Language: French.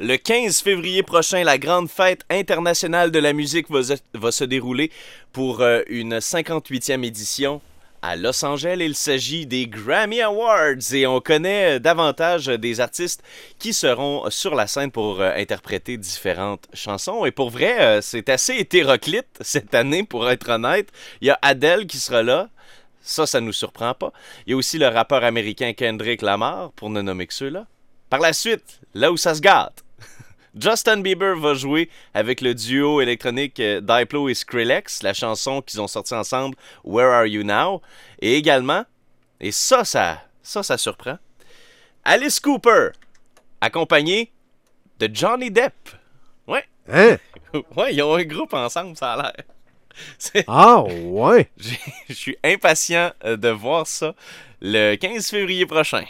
Le 15 février prochain, la grande fête internationale de la musique va, se- dérouler pour euh, une 58e édition à Los Angeles. Il s'agit des Grammy Awards et on connaît euh, davantage des artistes qui seront sur la scène pour euh, interpréter différentes chansons. Et pour vrai, c'est assez hétéroclite cette année, pour être honnête. Il y a Adele qui sera là. Ça, ça nous surprend pas. Il y a aussi le rappeur américain Kendrick Lamar, pour ne nommer que ceux-là. Par la suite, là où ça se gâte, Justin Bieber va jouer avec le duo électronique euh, Diplo et Skrillex, la chanson qu'ils ont sortie ensemble, Where Are You Now? Et également, et ça, ça, ça, ça surprend, Alice Cooper, accompagné de Johnny Depp. Ouais, Hein? ouais, ils ont un groupe ensemble, ça a l'air. Ah, ouais. Je suis impatient euh, de voir ça le 15 février prochain.